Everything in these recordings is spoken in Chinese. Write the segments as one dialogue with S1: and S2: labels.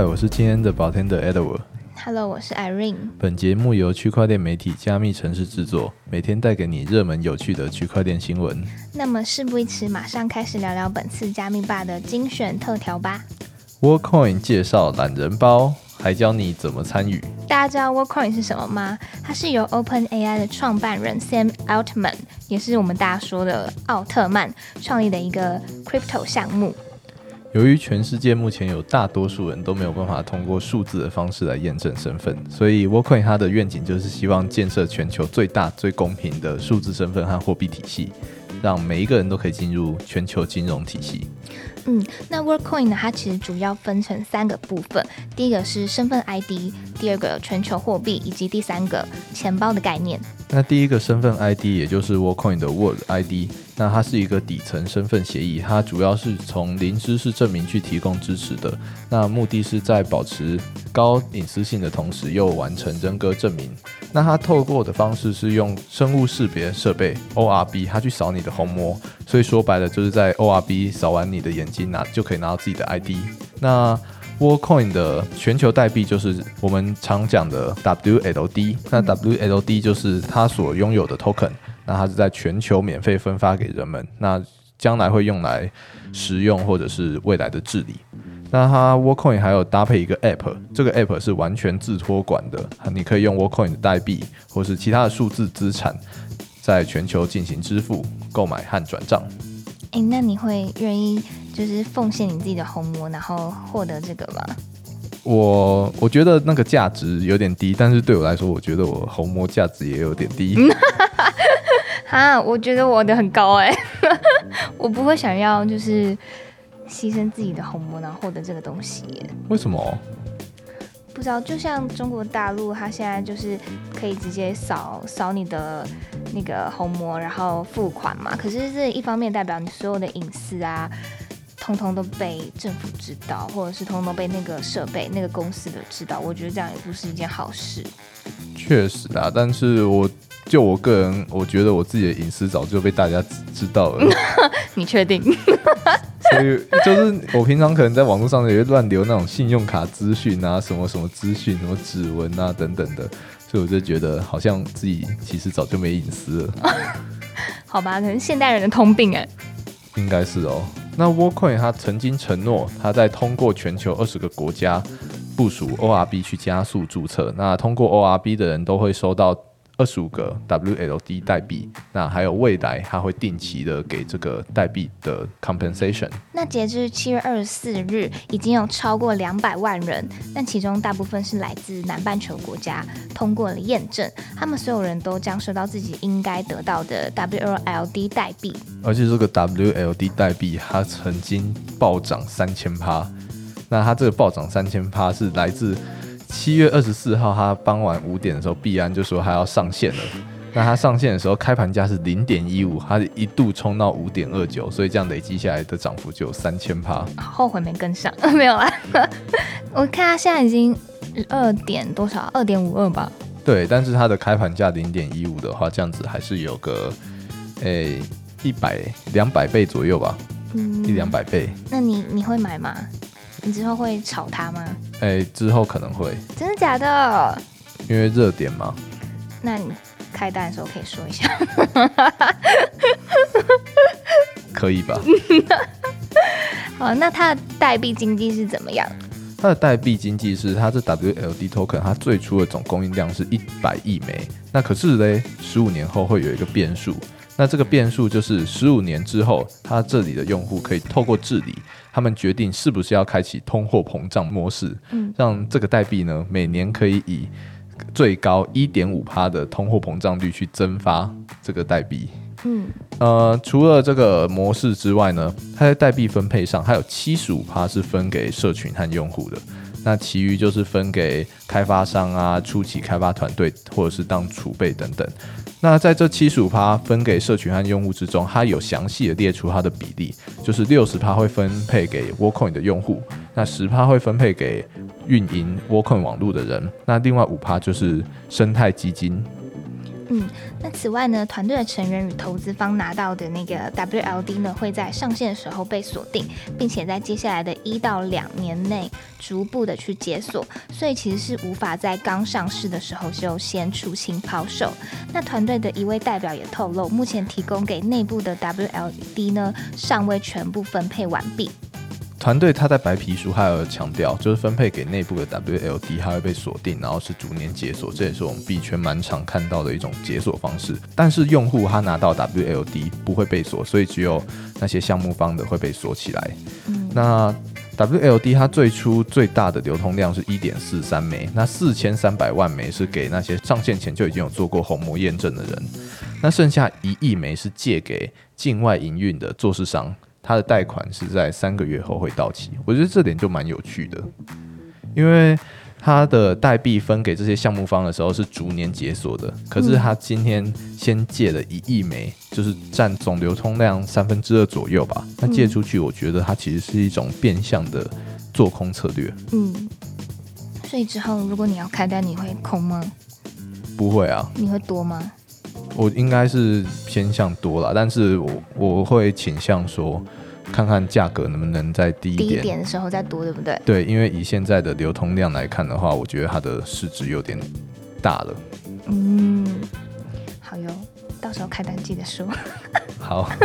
S1: 嗨，我是今天的保天的 Edward。
S2: Hello，我是 Irene。
S1: 本节目由区块链媒体加密城市制作，每天带给你热门有趣的区块链新闻。
S2: 那么事不宜迟，马上开始聊聊本次加密吧的精选特调吧。
S1: Workcoin 介绍懒人包，还教你怎么参与。
S2: 大家知道 Workcoin 是什么吗？它是由 OpenAI 的创办人 Sam Altman，也是我们大家说的奥特曼创立的一个 crypto 项目。
S1: 由于全世界目前有大多数人都没有办法通过数字的方式来验证身份，所以 Workcoin 它的愿景就是希望建设全球最大、最公平的数字身份和货币体系，让每一个人都可以进入全球金融体系。
S2: 嗯，那 Workcoin 呢？它其实主要分成三个部分，第一个是身份 ID，第二个全球货币，以及第三个钱包的概念。
S1: 那第一个身份 ID 也就是 Workcoin 的 Word ID，那它是一个底层身份协议，它主要是从零知识证明去提供支持的。那目的是在保持高隐私性的同时，又完成人格证明。那它透过的方式是用生物识别设备 ORB，它去扫你的虹膜，所以说白了就是在 ORB 扫完你的眼睛拿就可以拿到自己的 ID。那 Workcoin 的全球代币就是我们常讲的 WLD，那 WLD 就是它所拥有的 token，那它是在全球免费分发给人们，那将来会用来实用或者是未来的治理。那它 Workcoin 还有搭配一个 App，这个 App 是完全自托管的，你可以用 Workcoin 的代币或是其他的数字资产，在全球进行支付、购买和转账。
S2: 诶，那你会愿意就是奉献你自己的虹膜，然后获得这个吗？
S1: 我我觉得那个价值有点低，但是对我来说，我觉得我虹膜价值也有点低。
S2: 哈，我觉得我的很高哎、我不会想要就是牺牲自己的虹膜，然后获得这个东西耶。
S1: 为什么？
S2: 不知道，就像中国大陆，它现在就是可以直接扫扫你的那个虹膜，然后付款嘛。可是这一方面代表你所有的隐私啊，通通都被政府知道，或者是通通被那个设备、那个公司的知道。我觉得这样也不是一件好事。
S1: 确实啊，但是我就我个人，我觉得我自己的隐私早就被大家知知道了，
S2: 你确定？
S1: 所以就是我平常可能在网络上也会乱留那种信用卡资讯啊，什么什么资讯，什么指纹啊等等的，所以我就觉得好像自己其实早就没隐私了。
S2: 好吧，可能现代人的通病哎。
S1: 应该是哦。那 w a r c o i n 它曾经承诺，它在通过全球二十个国家部署 ORB 去加速注册。那通过 ORB 的人都会收到二十五个 WLD 代币。那还有未来，它会定期的给这个代币的 compensation。
S2: 那截至七月二十四日，已经有超过两百万人，但其中大部分是来自南半球国家，通过了验证，他们所有人都将收到自己应该得到的 WLD 代币。
S1: 而且这个 WLD 代币它曾经暴涨三千趴。那它这个暴涨三千趴是来自七月二十四号，他傍晚五点的时候，币安就说他要上线了。那他上线的时候，开盘价是零点一五，他一度冲到五点二九，所以这样累积下来的涨幅就有三千趴。
S2: 后悔没跟上，没有啦。我看他现在已经二点多少，二点五二吧。
S1: 对，但是它的开盘价零点一五的话，这样子还是有个诶一百两百倍左右吧，
S2: 嗯
S1: 一两。百倍。
S2: 那你你会买吗？你之后会炒它吗？
S1: 诶，之后可能会
S2: 真的假的？
S1: 因为热点嘛。
S2: 那你开单的时候可以说一下。
S1: 可以吧？
S2: 好，那它的代币经济是怎么样？
S1: 它的代币经济是它这 WLD token，它最初的总供应量是一百亿枚。那可是嘞，十五年后会有一个变数。那这个变数就是十五年之后，它这里的用户可以透过治理，他们决定是不是要开启通货膨胀模式，
S2: 嗯
S1: 让这个代币呢每年可以以最高一点五趴的通货膨胀率去增发这个代币。
S2: 嗯，
S1: 呃，除了这个模式之外呢，它在代币分配上还有七十五趴是分给社群和用户的，那其余就是分给开发商啊、初期开发团队或者是当储备等等。那在这七十五趴分给社群和用户之中，它有详细的列出它的比例，就是六十趴会分配给 w o r c o i n 的用户，那十趴会分配给运营 w o r c o i n 网络的人，那另外五趴就是生态基金。
S2: 嗯，那此外呢，团队的成员与投资方拿到的那个 WLD 呢，会在上线的时候被锁定，并且在接下来的一到两年内逐步的去解锁，所以其实是无法在刚上市的时候就先出清抛售。那团队的一位代表也透露，目前提供给内部的 WLD 呢，尚未全部分配完毕。
S1: 团队他在白皮书还有强调，就是分配给内部的 WLD，它会被锁定，然后是逐年解锁，这也是我们币圈蛮常看到的一种解锁方式。但是用户他拿到 WLD 不会被锁，所以只有那些项目方的会被锁起来。那 WLD 它最初最大的流通量是一点四三枚，那四千三百万枚是给那些上线前就已经有做过虹膜验证的人，那剩下一亿枚是借给境外营运的做市商。他的贷款是在三个月后会到期，我觉得这点就蛮有趣的，因为他的代币分给这些项目方的时候是逐年解锁的，可是他今天先借了一亿枚，就是占总流通量三分之二左右吧。那借出去，我觉得它其实是一种变相的做空策略。
S2: 嗯，所以之后如果你要开单，你会空吗？
S1: 不会啊。
S2: 你会多吗？
S1: 我应该是偏向多了，但是我我会倾向说，看看价格能不能再低一点。低
S2: 一点的时候再多，对不对？
S1: 对，因为以现在的流通量来看的话，我觉得它的市值有点大了。
S2: 嗯，好哟，到时候开单记得说。
S1: 好。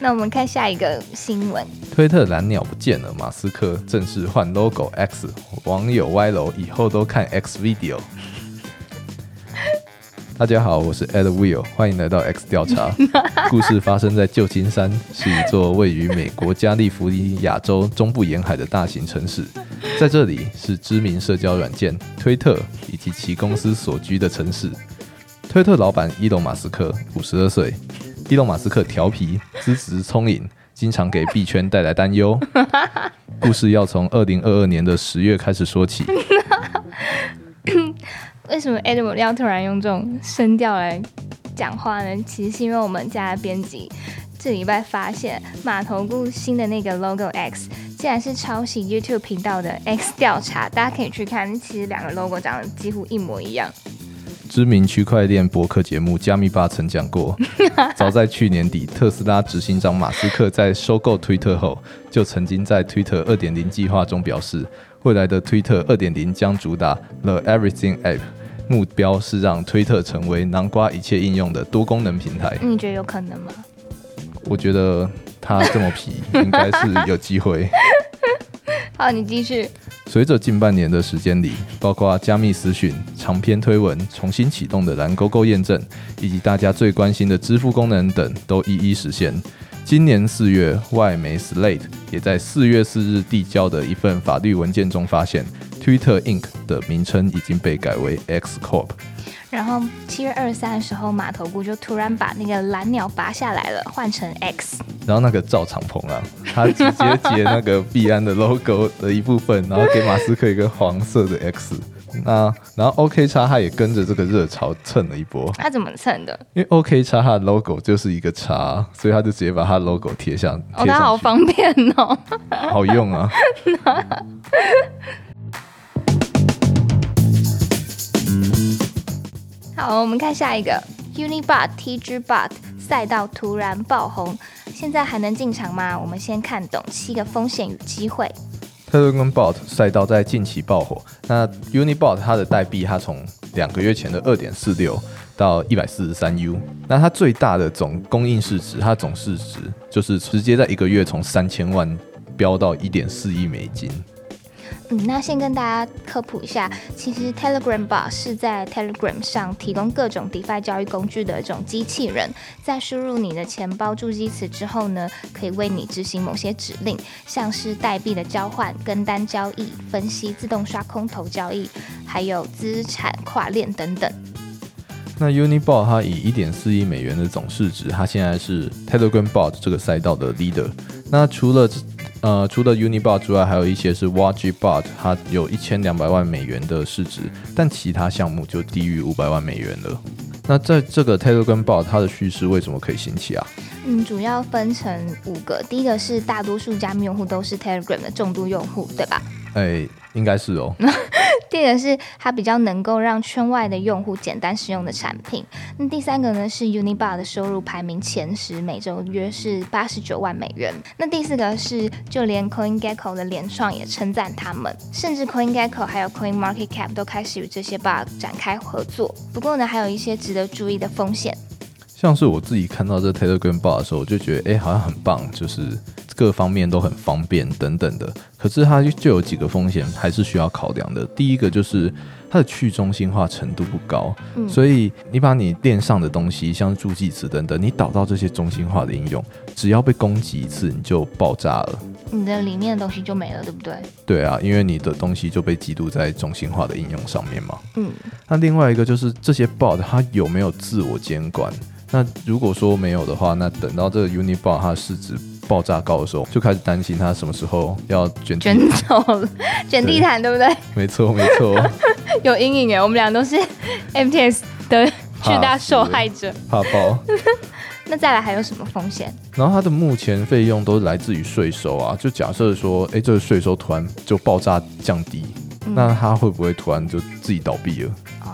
S2: 那我们看下一个新闻。
S1: 推特蓝鸟不见了，马斯克正式换 logo X，网友歪楼以后都看 X video。大家好，我是 Ed Will，欢迎来到 X 调查。故事发生在旧金山，是一座位于美国加利福尼亚州中部沿海的大型城市。在这里是知名社交软件推特以及其公司所居的城市。推特老板伊隆马斯克五十二岁。伊隆马斯克调皮、资质聪颖，经常给币圈带来担忧。故事要从二零二二年的十月开始说起。
S2: 为什么 Edward 要突然用这种声调来讲话呢？其实是因为我们家的编辑这礼拜发现码头固新的那个 logo X，竟然是抄袭 YouTube 频道的 X 调查。大家可以去看，其实两个 logo 长得几乎一模一样。
S1: 知名区块链博客节目加密吧曾讲过，早在去年底，特斯拉执行长马斯克在收购推特后，就曾经在推特二点零计划中表示，未来的推特二点零将主打 The Everything App，目标是让推特成为南瓜一切应用的多功能平台。
S2: 你觉得有可能吗？
S1: 我觉得他这么皮，应该是有机会。
S2: 好，你继续。
S1: 随着近半年的时间里，包括加密私讯、长篇推文、重新启动的蓝勾勾验证，以及大家最关心的支付功能等，都一一实现。今年四月，外媒 Slate 也在四月四日递交的一份法律文件中发现，Twitter Inc 的名称已经被改为 X Corp。
S2: 然后七月二十三的时候，码头姑就突然把那个蓝鸟拔下来了，换成 X。
S1: 然后那个赵长鹏啊，他直接截那个币安的 logo 的一部分，然后给马斯克一个黄色的 X。那然后 OK 叉他也跟着这个热潮蹭了一波。
S2: 他怎么蹭的？
S1: 因为 OK 叉它的 logo 就是一个叉，所以他就直接把它 logo 贴上。
S2: 哦，他好方便哦，
S1: 好用啊。
S2: 好，我们看下一个 Unibot TGBot 赛道突然爆红，现在还能进场吗？我们先看懂七个风险与机会。
S1: Telegram Bot 赛道在近期爆火，那 Unibot 它的代币它从两个月前的二点四六到一百四十三 U，那它最大的总供应市值，它总市值就是直接在一个月从三千万飙到一点四亿美金。
S2: 嗯，那先跟大家科普一下，其实 Telegram Bot 是在 Telegram 上提供各种 DeFi 交易工具的一种机器人，在输入你的钱包助记词之后呢，可以为你执行某些指令，像是代币的交换、跟单交易、分析、自动刷空头交易，还有资产跨链等等。
S1: 那 Unibot 它以一点四亿美元的总市值，它现在是 Telegram Bot 这个赛道的 leader。那除了呃，除了 Unibot 之外，还有一些是 Wagibot，它有一千两百万美元的市值，但其他项目就低于五百万美元了。那在这个 Telegram bot 它的叙事为什么可以兴起啊？
S2: 嗯，主要分成五个，第一个是大多数加密用户都是 Telegram 的重度用户，对吧？
S1: 哎，应该是哦。
S2: 第二个是它比较能够让圈外的用户简单使用的产品。那第三个呢是 Unibar 的收入排名前十，每周约是八十九万美元。那第四个是就连 CoinGecko 的联创也称赞他们，甚至 CoinGecko 还有 Coin Market Cap 都开始与这些 bot 展开合作。不过呢，还有一些值得注意的风险。
S1: 像是我自己看到这 Telegram bot 的时候，我就觉得哎，好像很棒，就是各方面都很方便等等的。可是它就有几个风险，还是需要考量的。第一个就是它的去中心化程度不高，所以你把你链上的东西，像助记词等等，你导到这些中心化的应用，只要被攻击一次，你就爆炸了，
S2: 你的里面的东西就没了，对不对？
S1: 对啊，因为你的东西就被记录在中心化的应用上面嘛。嗯，那另外一个就是这些 bot 它有没有自我监管？那如果说没有的话，那等到这个 Unibot 它市值爆炸高的时候，就开始担心它什么时候要卷
S2: 卷走了，卷地毯，对不对？
S1: 没错，没错。
S2: 有阴影哎，我们俩都是 MTS 的巨大受害者，
S1: 怕爆。
S2: 那再来还有什么风险？
S1: 然后它的目前费用都来自于税收啊，就假设说，哎，这个税收突然就爆炸降低，那它会不会突然就自己倒闭了？
S2: 哦，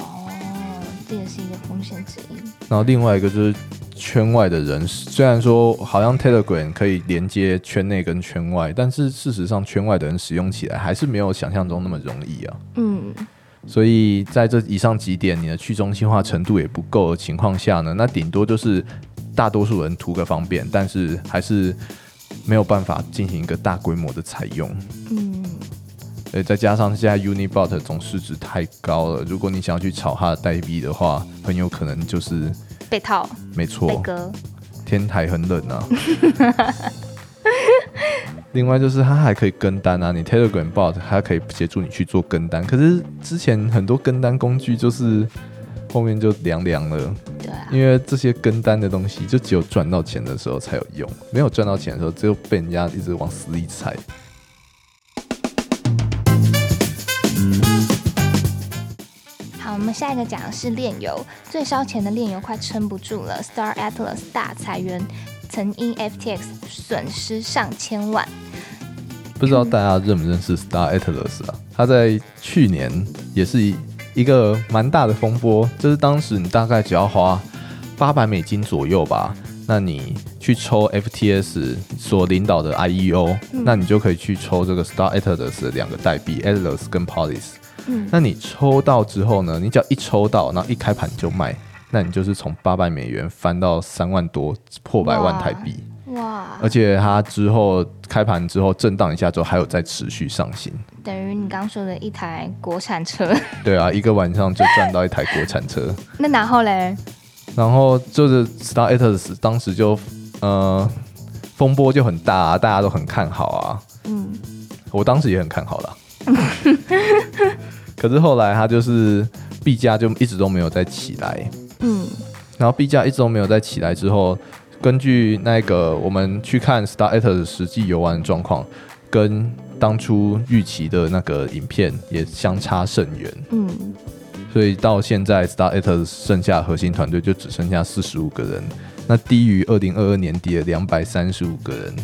S2: 这也是一个风险之一。
S1: 然后另外一个就是圈外的人，虽然说好像 Telegram 可以连接圈内跟圈外，但是事实上圈外的人使用起来还是没有想象中那么容易啊。嗯，所以在这以上几点，你的去中心化程度也不够的情况下呢，那顶多就是大多数人图个方便，但是还是没有办法进行一个大规模的采用。嗯，呃，再加上现在 Unibot 总市值太高了，如果你想要去炒它的代币的话，很有可能就是
S2: 被套。
S1: 没错，
S2: 被割。
S1: 天台很冷啊。另外就是它还可以跟单啊，你 Telegram bot 它可以协助你去做跟单。可是之前很多跟单工具就是后面就凉凉了。
S2: 对啊。
S1: 因为这些跟单的东西就只有赚到钱的时候才有用，没有赚到钱的时候只有被人家一直往死里踩。
S2: 们下一个讲的是炼油，最烧钱的炼油快撑不住了。Star Atlas 大裁员，曾因 FTX 损失上千万。
S1: 不知道大家认不认识 Star Atlas 啊？他在去年也是一个蛮大的风波，就是当时你大概只要花八百美金左右吧，那你去抽 FTS 所领导的 IEO，那你就可以去抽这个 Star Atlas 的两个代币 Atlas 跟 Polis。那你抽到之后呢？你只要一抽到，然后一开盘就卖，那你就是从八百美元翻到三万多，破百万台币。哇！而且它之后开盘之后震荡一下之后，还有在持续上行。
S2: 等于你刚说的一台国产车。
S1: 对啊，一个晚上就赚到一台国产车。
S2: 那然后嘞？
S1: 然后就是 Star Atlas 当时就呃风波就很大，啊大家都很看好啊。嗯，我当时也很看好了。可是后来它就是币价就一直都没有再起来，嗯，然后币价一直都没有再起来之后，根据那个我们去看 Star t 的实际游玩状况，跟当初预期的那个影片也相差甚远，嗯，所以到现在 Star t 剩下核心团队就只剩下四十五个人，那低于二零二二年底的两百三十五个人，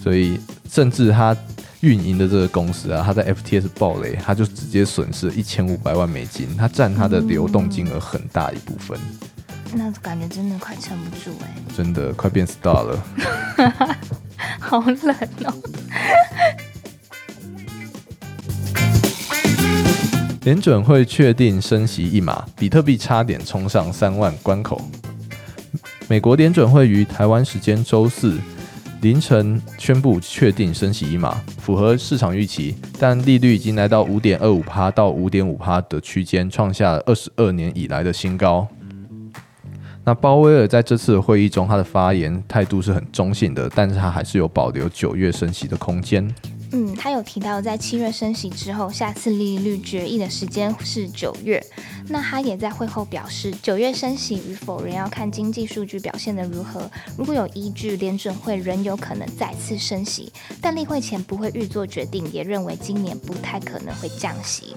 S1: 所以甚至他。运营的这个公司啊，他在 FTS 暴雷，他就直接损失一千五百万美金，他占他的流动金额很大一部分。
S2: 那感觉真的快撑不住哎，
S1: 真的快变 star 了，
S2: 好冷哦。
S1: 联准会确定升息一码，比特币差点冲上三万关口。美国联准会于台湾时间周四。凌晨宣布确定升息一码，符合市场预期，但利率已经来到五点二五趴到五点五趴的区间，创下二十二年以来的新高。那鲍威尔在这次会议中，他的发言态度是很中性的，但是他还是有保留九月升息的空间。
S2: 嗯，他有提到在七月升息之后，下次利率决议的时间是九月。那他也在会后表示，九月升息与否仍要看经济数据表现的如何。如果有依据，联准会仍有可能再次升息，但例会前不会预做决定，也认为今年不太可能会降息。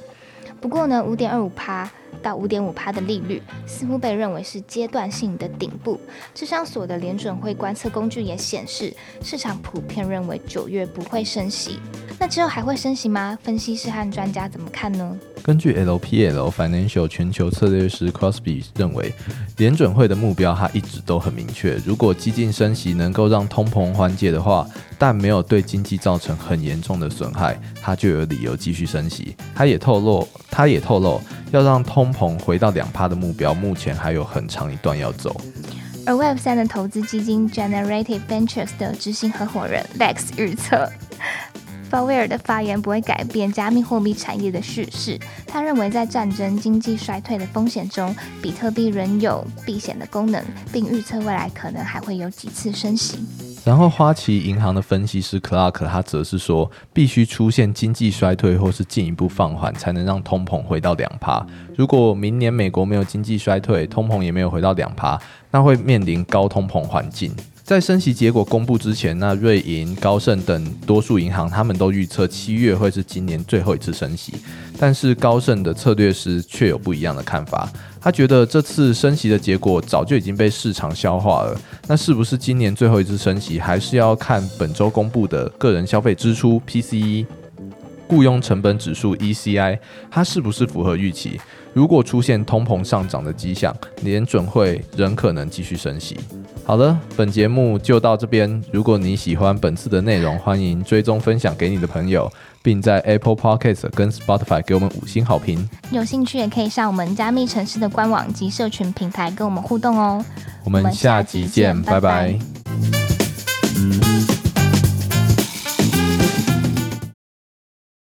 S2: 不过呢，五点二五趴到五点五趴的利率，似乎被认为是阶段性的顶部。智商所的联准会观测工具也显示，市场普遍认为九月不会升息。那之后还会升息吗？分析师和专家怎么看呢？
S1: 根据 LPL Financial 全球策略师 Crosby 认为，联准会的目标他一直都很明确。如果激进升息能够让通膨缓解的话，但没有对经济造成很严重的损害，他就有理由继续升息。他也透露，他也透露，要让通膨回到两趴的目标，目前还有很长一段要走。
S2: 而 Web 三的投资基金 Generative Ventures 的执行合伙人 Lex 预测。鲍威尔的发言不会改变加密货币产业的叙事。他认为，在战争、经济衰退的风险中，比特币仍有避险的功能，并预测未来可能还会有几次升息。
S1: 然后，花旗银行的分析师 Clark 他则是说，必须出现经济衰退或是进一步放缓，才能让通膨回到两趴。如果明年美国没有经济衰退，通膨也没有回到两趴，那会面临高通膨环境。在升息结果公布之前，那瑞银、高盛等多数银行他们都预测七月会是今年最后一次升息，但是高盛的策略师却有不一样的看法。他觉得这次升息的结果早就已经被市场消化了，那是不是今年最后一次升息，还是要看本周公布的个人消费支出 PCE、雇佣成本指数 ECI，它是不是符合预期？如果出现通膨上涨的迹象，联准会仍可能继续升息。好了，本节目就到这边。如果你喜欢本次的内容，欢迎追踪分享给你的朋友，并在 Apple Podcast 跟 Spotify 给我们五星好评。
S2: 有兴趣也可以上我们加密城市的官网及社群平台跟我们互动哦。
S1: 我们下集见，拜拜。